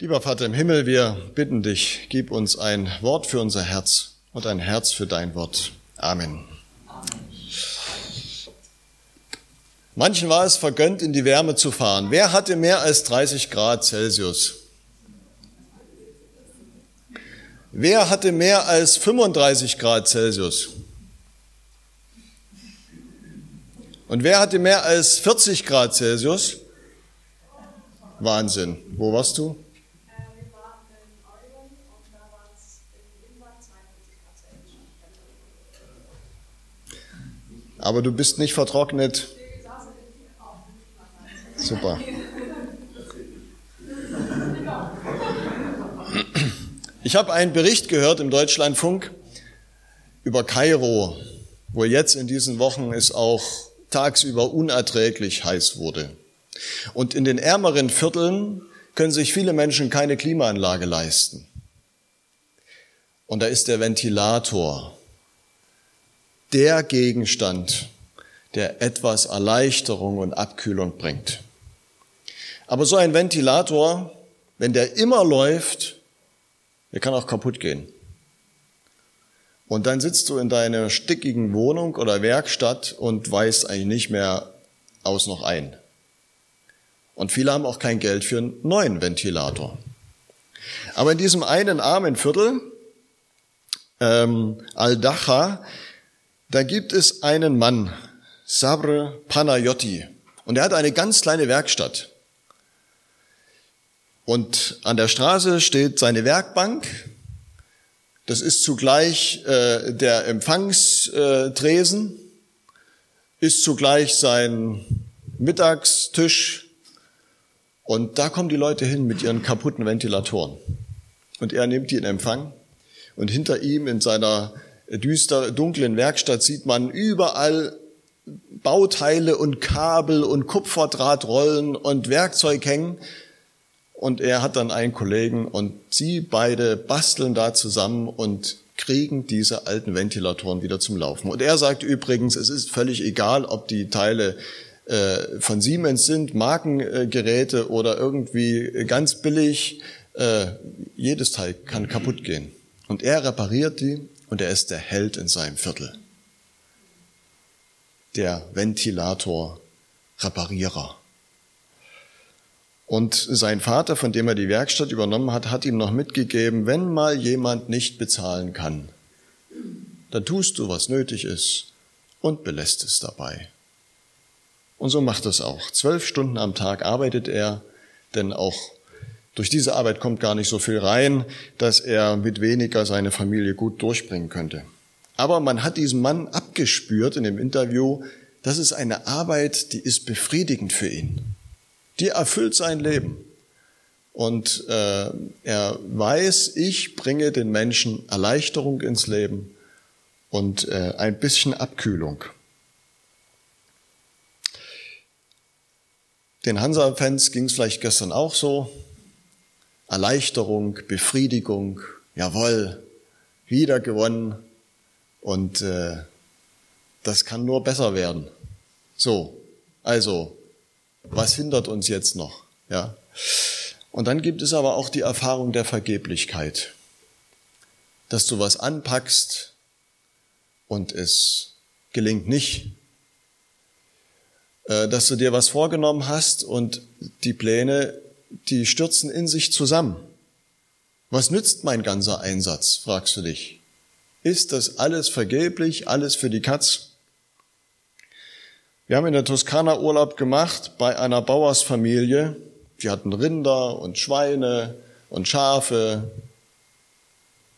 Lieber Vater im Himmel, wir bitten dich, gib uns ein Wort für unser Herz und ein Herz für dein Wort. Amen. Manchen war es vergönnt, in die Wärme zu fahren. Wer hatte mehr als 30 Grad Celsius? Wer hatte mehr als 35 Grad Celsius? Und wer hatte mehr als 40 Grad Celsius? Wahnsinn. Wo warst du? Aber du bist nicht vertrocknet. Super. Ich habe einen Bericht gehört im Deutschlandfunk über Kairo, wo jetzt in diesen Wochen es auch tagsüber unerträglich heiß wurde. Und in den ärmeren Vierteln können sich viele Menschen keine Klimaanlage leisten. Und da ist der Ventilator der Gegenstand, der etwas Erleichterung und Abkühlung bringt. Aber so ein Ventilator, wenn der immer läuft, der kann auch kaputt gehen. Und dann sitzt du in deiner stickigen Wohnung oder Werkstatt und weißt eigentlich nicht mehr aus noch ein. Und viele haben auch kein Geld für einen neuen Ventilator. Aber in diesem einen armen Viertel, ähm, Al-Dacha, da gibt es einen Mann, Sabre Panayotti, und er hat eine ganz kleine Werkstatt. Und an der Straße steht seine Werkbank. Das ist zugleich äh, der Empfangstresen, ist zugleich sein Mittagstisch. Und da kommen die Leute hin mit ihren kaputten Ventilatoren. Und er nimmt die in Empfang. Und hinter ihm in seiner düster, dunklen Werkstatt sieht man überall Bauteile und Kabel und Kupferdrahtrollen und Werkzeug hängen. Und er hat dann einen Kollegen und sie beide basteln da zusammen und kriegen diese alten Ventilatoren wieder zum Laufen. Und er sagt übrigens, es ist völlig egal, ob die Teile äh, von Siemens sind, Markengeräte oder irgendwie ganz billig. Äh, jedes Teil kann kaputt gehen. Und er repariert die und er ist der Held in seinem Viertel. Der Ventilator-Reparierer. Und sein Vater, von dem er die Werkstatt übernommen hat, hat ihm noch mitgegeben, wenn mal jemand nicht bezahlen kann, dann tust du, was nötig ist und belässt es dabei. Und so macht es auch. Zwölf Stunden am Tag arbeitet er, denn auch durch diese Arbeit kommt gar nicht so viel rein, dass er mit weniger seine Familie gut durchbringen könnte. Aber man hat diesem Mann abgespürt in dem Interview, das ist eine Arbeit, die ist befriedigend für ihn. Die erfüllt sein Leben. Und äh, er weiß, ich bringe den Menschen Erleichterung ins Leben und äh, ein bisschen Abkühlung. Den Hansa-Fans ging es vielleicht gestern auch so. Erleichterung, Befriedigung, jawohl, wieder gewonnen und äh, das kann nur besser werden. So, also, was hindert uns jetzt noch? Ja. Und dann gibt es aber auch die Erfahrung der Vergeblichkeit, dass du was anpackst und es gelingt nicht, äh, dass du dir was vorgenommen hast und die Pläne die stürzen in sich zusammen. Was nützt mein ganzer Einsatz, fragst du dich. Ist das alles vergeblich, alles für die Katz? Wir haben in der Toskana Urlaub gemacht bei einer Bauersfamilie. Die hatten Rinder und Schweine und Schafe,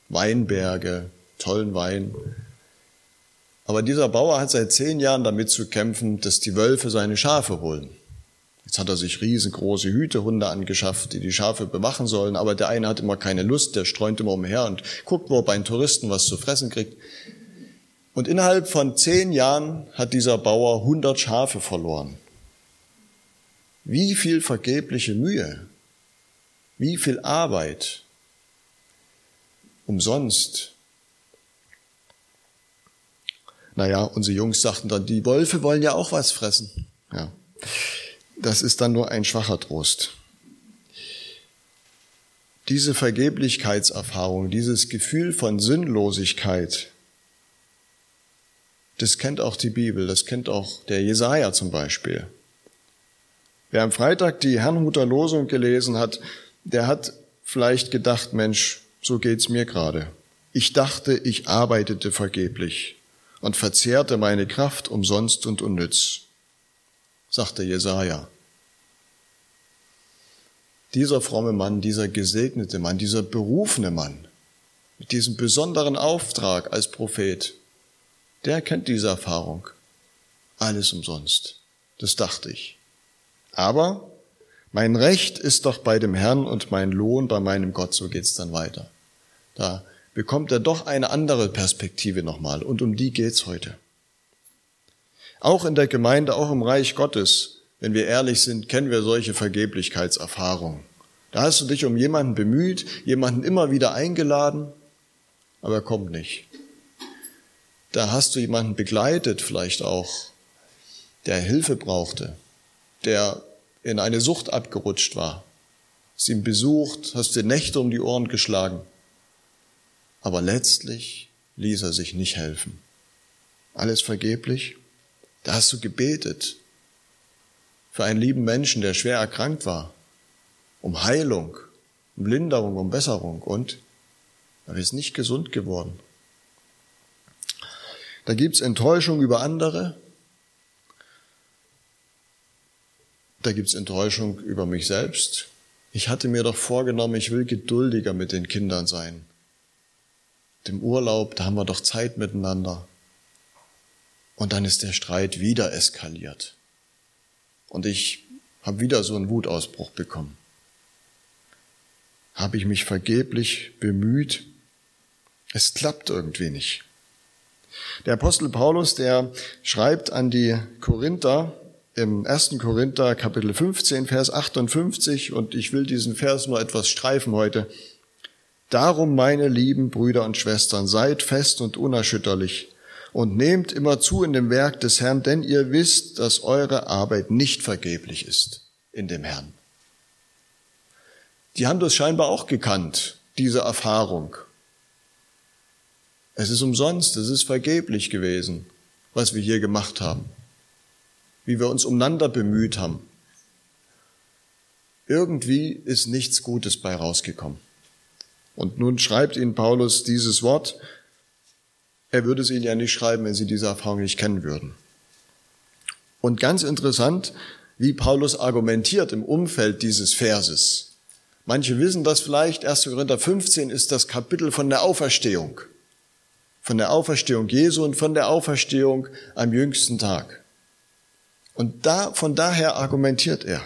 Weinberge, tollen Wein. Aber dieser Bauer hat seit zehn Jahren damit zu kämpfen, dass die Wölfe seine Schafe holen. Jetzt hat er sich riesengroße Hütehunde angeschafft, die die Schafe bewachen sollen, aber der eine hat immer keine Lust, der streunt immer umher und guckt, wo er bei den Touristen was zu fressen kriegt. Und innerhalb von zehn Jahren hat dieser Bauer 100 Schafe verloren. Wie viel vergebliche Mühe, wie viel Arbeit, umsonst. Naja, unsere Jungs sagten dann, die Wölfe wollen ja auch was fressen. Ja das ist dann nur ein schwacher Trost. diese Vergeblichkeitserfahrung, dieses Gefühl von Sinnlosigkeit, das kennt auch die Bibel, das kennt auch der Jesaja zum Beispiel. Wer am Freitag die Herrnhuter Losung gelesen hat, der hat vielleicht gedacht, Mensch, so geht's mir gerade. Ich dachte, ich arbeitete vergeblich und verzehrte meine Kraft umsonst und unnütz, sagte Jesaja. Dieser fromme Mann, dieser gesegnete Mann, dieser berufene Mann mit diesem besonderen Auftrag als Prophet, der kennt diese Erfahrung. Alles umsonst. Das dachte ich. Aber mein Recht ist doch bei dem Herrn und mein Lohn bei meinem Gott, so geht's dann weiter. Da bekommt er doch eine andere Perspektive nochmal und um die geht's heute. Auch in der Gemeinde, auch im Reich Gottes, wenn wir ehrlich sind, kennen wir solche Vergeblichkeitserfahrungen. Da hast du dich um jemanden bemüht, jemanden immer wieder eingeladen, aber er kommt nicht. Da hast du jemanden begleitet, vielleicht auch, der Hilfe brauchte, der in eine Sucht abgerutscht war. Hast ihn besucht, hast dir Nächte um die Ohren geschlagen aber letztlich ließ er sich nicht helfen. Alles vergeblich? Da hast du gebetet für einen lieben Menschen, der schwer erkrankt war, um Heilung, um Linderung, um Besserung und er ist nicht gesund geworden. Da gibt's Enttäuschung über andere, da gibt's Enttäuschung über mich selbst. Ich hatte mir doch vorgenommen, ich will geduldiger mit den Kindern sein dem Urlaub, da haben wir doch Zeit miteinander. Und dann ist der Streit wieder eskaliert. Und ich habe wieder so einen Wutausbruch bekommen. Habe ich mich vergeblich bemüht? Es klappt irgendwie nicht. Der Apostel Paulus, der schreibt an die Korinther im 1. Korinther Kapitel 15, Vers 58, und ich will diesen Vers nur etwas streifen heute. Darum, meine lieben Brüder und Schwestern, seid fest und unerschütterlich und nehmt immer zu in dem Werk des Herrn, denn ihr wisst, dass eure Arbeit nicht vergeblich ist in dem Herrn. Die haben das scheinbar auch gekannt, diese Erfahrung. Es ist umsonst, es ist vergeblich gewesen, was wir hier gemacht haben, wie wir uns umeinander bemüht haben. Irgendwie ist nichts Gutes bei rausgekommen. Und nun schreibt ihnen Paulus dieses Wort. Er würde es ihnen ja nicht schreiben, wenn sie diese Erfahrung nicht kennen würden. Und ganz interessant, wie Paulus argumentiert im Umfeld dieses Verses. Manche wissen das vielleicht, 1. Korinther 15 ist das Kapitel von der Auferstehung. Von der Auferstehung Jesu und von der Auferstehung am jüngsten Tag. Und da, von daher argumentiert er.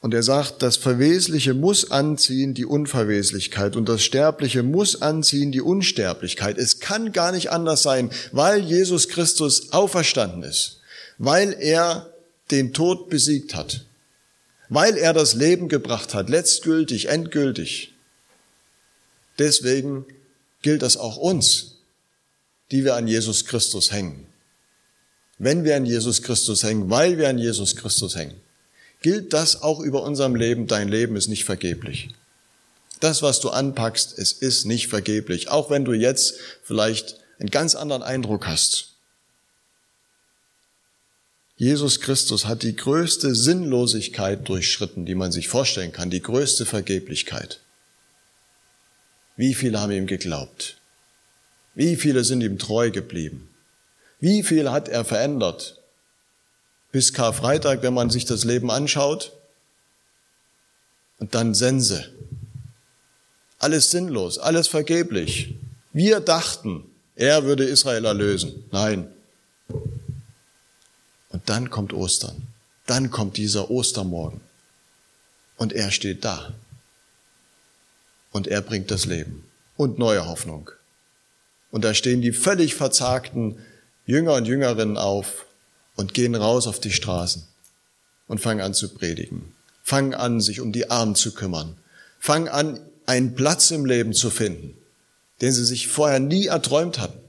Und er sagt, das Verwesliche muss anziehen die Unverweslichkeit und das Sterbliche muss anziehen die Unsterblichkeit. Es kann gar nicht anders sein, weil Jesus Christus auferstanden ist, weil er den Tod besiegt hat, weil er das Leben gebracht hat, letztgültig, endgültig. Deswegen gilt das auch uns, die wir an Jesus Christus hängen. Wenn wir an Jesus Christus hängen, weil wir an Jesus Christus hängen gilt das auch über unserem Leben. Dein Leben ist nicht vergeblich. Das, was du anpackst, es ist nicht vergeblich, auch wenn du jetzt vielleicht einen ganz anderen Eindruck hast. Jesus Christus hat die größte Sinnlosigkeit durchschritten, die man sich vorstellen kann, die größte Vergeblichkeit. Wie viele haben ihm geglaubt? Wie viele sind ihm treu geblieben? Wie viel hat er verändert? Bis Karfreitag, wenn man sich das Leben anschaut. Und dann Sense. Alles sinnlos, alles vergeblich. Wir dachten, er würde Israel erlösen. Nein. Und dann kommt Ostern. Dann kommt dieser Ostermorgen. Und er steht da. Und er bringt das Leben und neue Hoffnung. Und da stehen die völlig verzagten Jünger und Jüngerinnen auf und gehen raus auf die Straßen und fangen an zu predigen. Fangen an, sich um die Armen zu kümmern. Fangen an, einen Platz im Leben zu finden, den sie sich vorher nie erträumt hatten.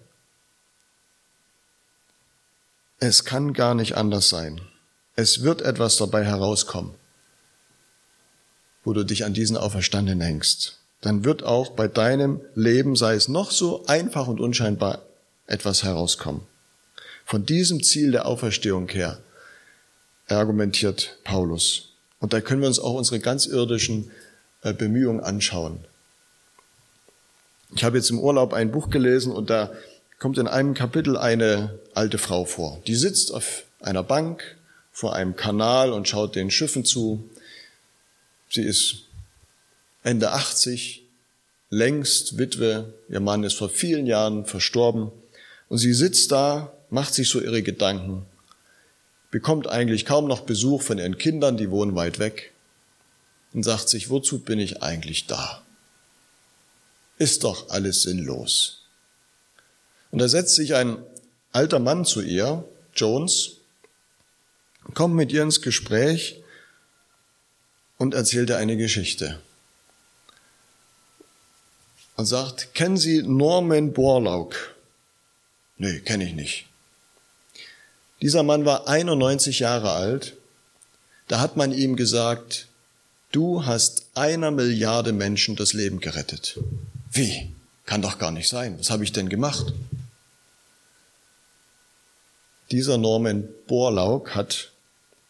Es kann gar nicht anders sein. Es wird etwas dabei herauskommen. wo du dich an diesen Auferstandenen hängst, dann wird auch bei deinem Leben, sei es noch so einfach und unscheinbar, etwas herauskommen. Von diesem Ziel der Auferstehung her argumentiert Paulus. Und da können wir uns auch unsere ganz irdischen äh, Bemühungen anschauen. Ich habe jetzt im Urlaub ein Buch gelesen und da kommt in einem Kapitel eine alte Frau vor. Die sitzt auf einer Bank vor einem Kanal und schaut den Schiffen zu. Sie ist Ende 80, längst Witwe, ihr Mann ist vor vielen Jahren verstorben und sie sitzt da, macht sich so ihre Gedanken, bekommt eigentlich kaum noch Besuch von ihren Kindern, die wohnen weit weg und sagt sich, wozu bin ich eigentlich da? Ist doch alles sinnlos. Und da setzt sich ein alter Mann zu ihr, Jones, kommt mit ihr ins Gespräch und erzählt ihr eine Geschichte. Und sagt, kennen Sie Norman Borlaug? Nee, kenne ich nicht. Dieser Mann war 91 Jahre alt. Da hat man ihm gesagt, du hast einer Milliarde Menschen das Leben gerettet. Wie? Kann doch gar nicht sein. Was habe ich denn gemacht? Dieser Norman Borlaug hat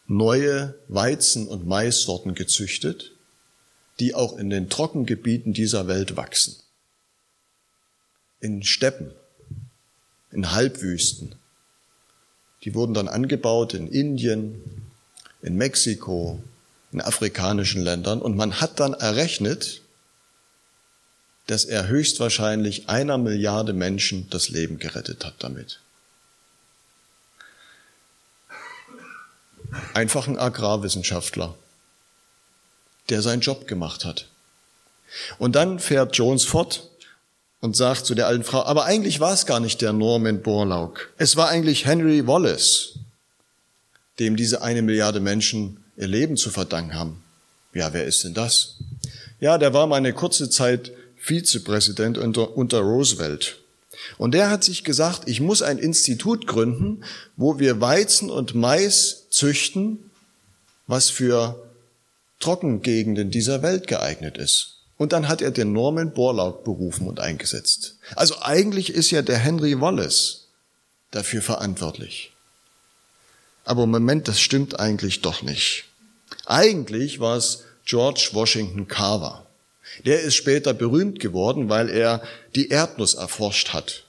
neue Weizen- und Maissorten gezüchtet, die auch in den Trockengebieten dieser Welt wachsen. In Steppen, in Halbwüsten. Die wurden dann angebaut in Indien, in Mexiko, in afrikanischen Ländern und man hat dann errechnet, dass er höchstwahrscheinlich einer Milliarde Menschen das Leben gerettet hat damit. einfach ein Agrarwissenschaftler, der seinen Job gemacht hat. Und dann fährt Jones fort und sagt zu der alten Frau, aber eigentlich war es gar nicht der Norman Borlaug. Es war eigentlich Henry Wallace, dem diese eine Milliarde Menschen ihr Leben zu verdanken haben. Ja, wer ist denn das? Ja, der war mal eine kurze Zeit Vizepräsident unter, unter Roosevelt. Und der hat sich gesagt, ich muss ein Institut gründen, wo wir Weizen und Mais züchten, was für Trockengegenden dieser Welt geeignet ist. Und dann hat er den Norman Borlaug berufen und eingesetzt. Also eigentlich ist ja der Henry Wallace dafür verantwortlich. Aber Moment, das stimmt eigentlich doch nicht. Eigentlich war es George Washington Carver. Der ist später berühmt geworden, weil er die Erdnuss erforscht hat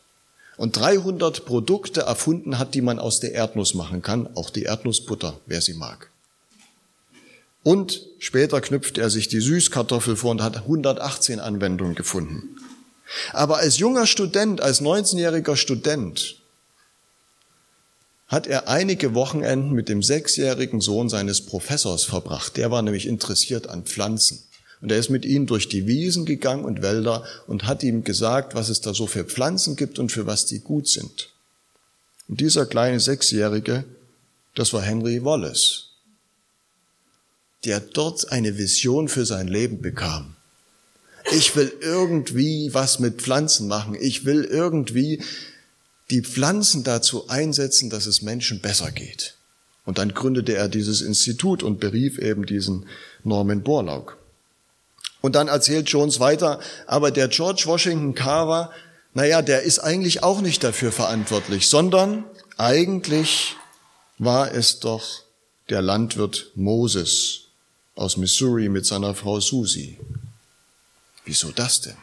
und 300 Produkte erfunden hat, die man aus der Erdnuss machen kann, auch die Erdnussbutter, wer sie mag. Und später knüpft er sich die Süßkartoffel vor und hat 118 Anwendungen gefunden. Aber als junger Student, als 19-jähriger Student, hat er einige Wochenenden mit dem sechsjährigen Sohn seines Professors verbracht. Der war nämlich interessiert an Pflanzen. Und er ist mit ihnen durch die Wiesen gegangen und Wälder und hat ihm gesagt, was es da so für Pflanzen gibt und für was die gut sind. Und dieser kleine Sechsjährige, das war Henry Wallace, der dort eine Vision für sein Leben bekam. Ich will irgendwie was mit Pflanzen machen. Ich will irgendwie die Pflanzen dazu einsetzen, dass es Menschen besser geht. Und dann gründete er dieses Institut und berief eben diesen Norman Borlaug. Und dann erzählt Jones weiter, aber der George Washington Carver, naja, der ist eigentlich auch nicht dafür verantwortlich, sondern eigentlich war es doch der Landwirt Moses aus Missouri mit seiner Frau Susie. Wieso das denn?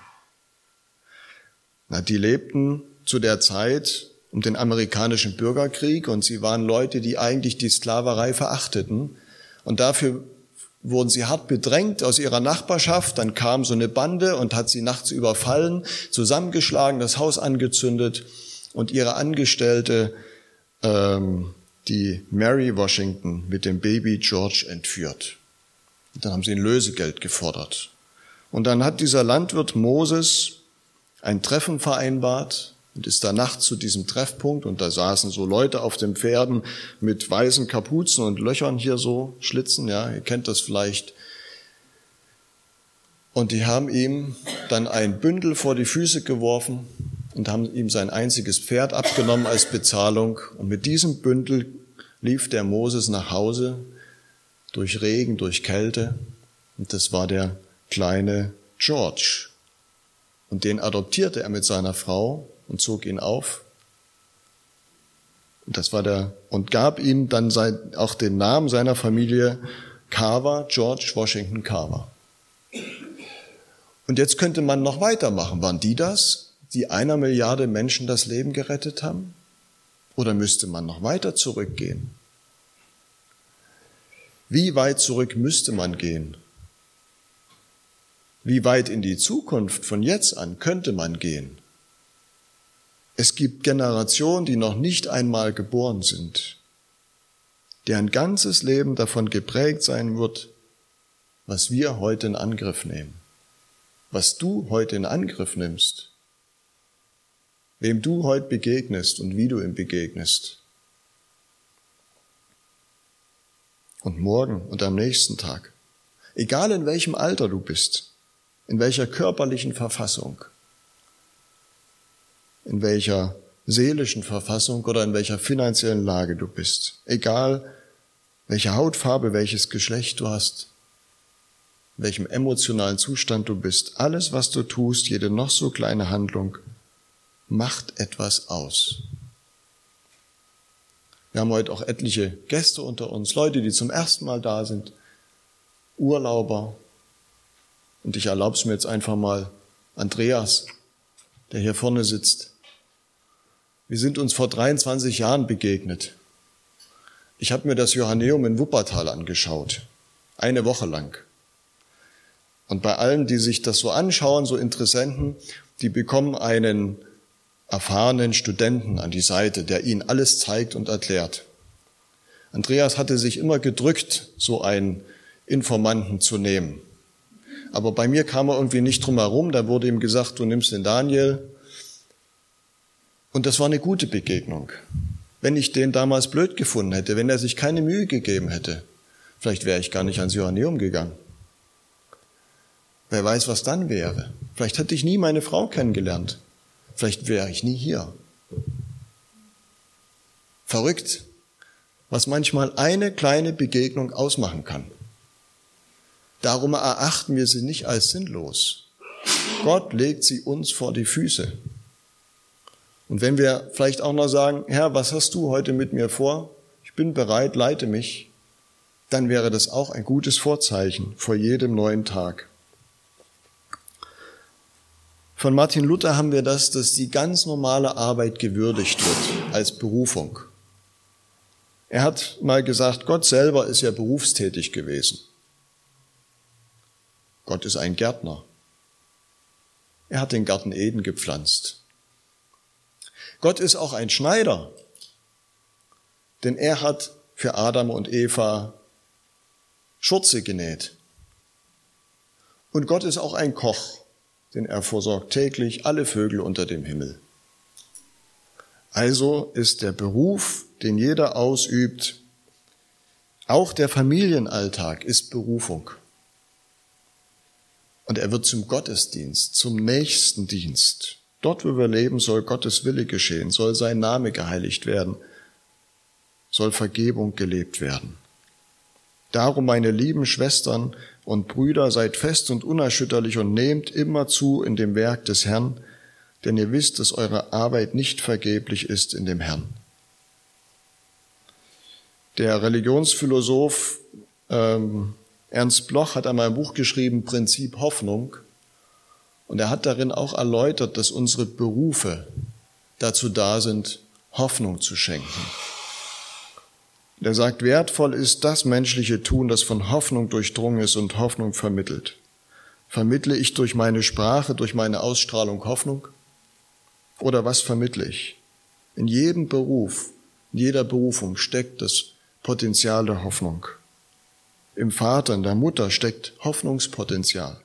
Na, die lebten zu der Zeit um den amerikanischen Bürgerkrieg und sie waren Leute, die eigentlich die Sklaverei verachteten und dafür wurden sie hart bedrängt aus ihrer Nachbarschaft, dann kam so eine Bande und hat sie nachts überfallen, zusammengeschlagen, das Haus angezündet und ihre Angestellte, ähm, die Mary Washington, mit dem Baby George entführt. Und dann haben sie ein Lösegeld gefordert. Und dann hat dieser Landwirt Moses ein Treffen vereinbart und ist da nachts zu diesem Treffpunkt und da saßen so Leute auf den Pferden mit weißen Kapuzen und Löchern hier so, Schlitzen, ja, ihr kennt das vielleicht. Und die haben ihm dann ein Bündel vor die Füße geworfen und haben ihm sein einziges Pferd abgenommen als Bezahlung. Und mit diesem Bündel lief der Moses nach Hause durch Regen, durch Kälte Und das war der kleine George. Und den adoptierte er mit seiner Frau und zog ihn auf. Und das war der, und gab ihm dann sein, auch den Namen seiner Familie Carver, George Washington Carver. Und jetzt könnte man noch weitermachen. Waren die das, die einer Milliarde Menschen das Leben gerettet haben? Oder müsste man noch weiter zurückgehen? Wie weit zurück müsste man gehen? Wie weit in die Zukunft von jetzt an könnte man gehen? Es gibt Generationen, die noch nicht einmal geboren sind, deren ganzes Leben davon geprägt sein wird, was wir heute in Angriff nehmen, was du heute in Angriff nimmst, wem du heute begegnest und wie du ihm begegnest. Und morgen und am nächsten Tag, egal in welchem Alter du bist, in welcher körperlichen Verfassung, in welcher seelischen Verfassung oder in welcher finanziellen Lage du bist. Egal, welche Hautfarbe, welches Geschlecht du hast, in welchem emotionalen Zustand du bist. Alles, was du tust, jede noch so kleine Handlung, macht etwas aus. Wir haben heute auch etliche Gäste unter uns, Leute, die zum ersten Mal da sind, Urlauber, und ich erlaube es mir jetzt einfach mal, Andreas, der hier vorne sitzt. Wir sind uns vor 23 Jahren begegnet. Ich habe mir das Johanneum in Wuppertal angeschaut, eine Woche lang. Und bei allen, die sich das so anschauen, so Interessenten, die bekommen einen erfahrenen Studenten an die Seite, der ihnen alles zeigt und erklärt. Andreas hatte sich immer gedrückt, so einen Informanten zu nehmen. Aber bei mir kam er irgendwie nicht drum herum. Da wurde ihm gesagt, du nimmst den Daniel. Und das war eine gute Begegnung. Wenn ich den damals blöd gefunden hätte, wenn er sich keine Mühe gegeben hätte, vielleicht wäre ich gar nicht ans Johanneum gegangen. Wer weiß, was dann wäre. Vielleicht hätte ich nie meine Frau kennengelernt. Vielleicht wäre ich nie hier. Verrückt, was manchmal eine kleine Begegnung ausmachen kann. Darum erachten wir sie nicht als sinnlos. Gott legt sie uns vor die Füße. Und wenn wir vielleicht auch noch sagen, Herr, was hast du heute mit mir vor? Ich bin bereit, leite mich, dann wäre das auch ein gutes Vorzeichen vor jedem neuen Tag. Von Martin Luther haben wir das, dass die ganz normale Arbeit gewürdigt wird als Berufung. Er hat mal gesagt, Gott selber ist ja berufstätig gewesen. Gott ist ein Gärtner. Er hat den Garten Eden gepflanzt. Gott ist auch ein Schneider, denn er hat für Adam und Eva Schurze genäht. Und Gott ist auch ein Koch, denn er versorgt täglich alle Vögel unter dem Himmel. Also ist der Beruf, den jeder ausübt, auch der Familienalltag ist Berufung. Und er wird zum Gottesdienst, zum nächsten Dienst. Dort, wo wir leben, soll Gottes Wille geschehen, soll sein Name geheiligt werden, soll Vergebung gelebt werden. Darum, meine lieben Schwestern und Brüder, seid fest und unerschütterlich und nehmt immer zu in dem Werk des Herrn, denn ihr wisst, dass eure Arbeit nicht vergeblich ist in dem Herrn. Der Religionsphilosoph ähm, Ernst Bloch hat einmal ein Buch geschrieben, Prinzip Hoffnung. Und er hat darin auch erläutert, dass unsere Berufe dazu da sind, Hoffnung zu schenken. Er sagt, wertvoll ist das menschliche Tun, das von Hoffnung durchdrungen ist und Hoffnung vermittelt. Vermittle ich durch meine Sprache, durch meine Ausstrahlung Hoffnung? Oder was vermittle ich? In jedem Beruf, in jeder Berufung steckt das Potenzial der Hoffnung. Im Vater, in der Mutter steckt Hoffnungspotenzial.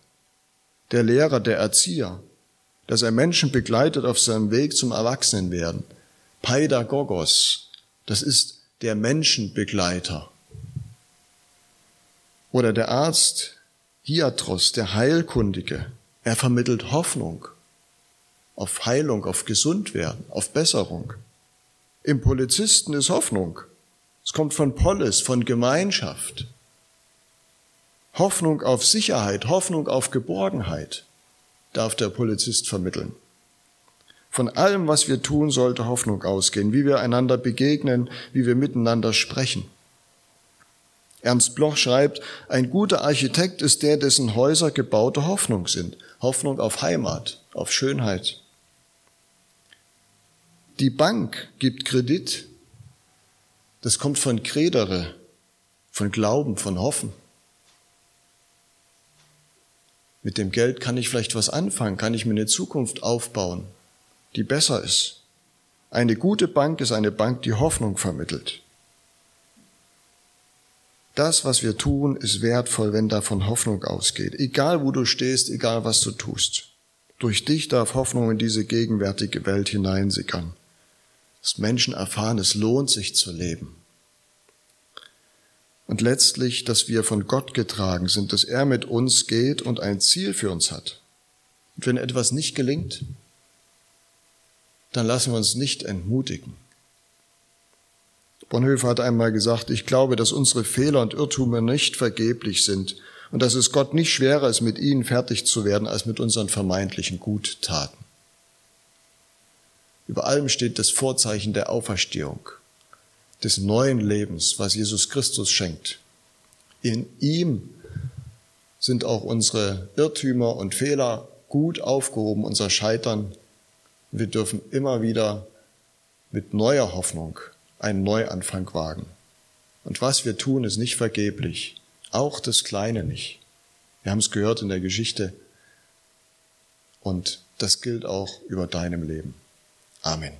Der Lehrer, der Erzieher, dass er Menschen begleitet auf seinem Weg zum Erwachsenenwerden. Paidagogos, das ist der Menschenbegleiter. Oder der Arzt, Hiatros, der Heilkundige, er vermittelt Hoffnung auf Heilung, auf Gesundwerden, auf Besserung. Im Polizisten ist Hoffnung. Es kommt von Polis, von Gemeinschaft. Hoffnung auf Sicherheit, Hoffnung auf Geborgenheit darf der Polizist vermitteln. Von allem, was wir tun, sollte Hoffnung ausgehen, wie wir einander begegnen, wie wir miteinander sprechen. Ernst Bloch schreibt, ein guter Architekt ist der, dessen Häuser gebaute Hoffnung sind. Hoffnung auf Heimat, auf Schönheit. Die Bank gibt Kredit. Das kommt von Kredere, von Glauben, von Hoffen. Mit dem Geld kann ich vielleicht was anfangen, kann ich mir eine Zukunft aufbauen die besser ist. Eine gute Bank ist eine Bank, die Hoffnung vermittelt. Das, was wir tun, ist wertvoll, wenn davon Hoffnung ausgeht. Egal wo du stehst, egal was du tust. Durch dich darf Hoffnung in diese gegenwärtige Welt hineinsickern. Dass Menschen erfahren, es lohnt sich zu leben. Und letztlich, dass wir von Gott getragen sind, dass er mit uns geht und ein Ziel für uns hat. Und wenn etwas nicht gelingt, dann lassen wir uns nicht entmutigen. Bonhoeffer hat einmal gesagt, ich glaube, dass unsere Fehler und Irrtümer nicht vergeblich sind und dass es Gott nicht schwerer ist, mit ihnen fertig zu werden, als mit unseren vermeintlichen Guttaten. Über allem steht das Vorzeichen der Auferstehung, des neuen Lebens, was Jesus Christus schenkt. In ihm sind auch unsere Irrtümer und Fehler gut aufgehoben, unser Scheitern wir dürfen immer wieder mit neuer Hoffnung einen Neuanfang wagen. Und was wir tun, ist nicht vergeblich. Auch das Kleine nicht. Wir haben es gehört in der Geschichte. Und das gilt auch über deinem Leben. Amen.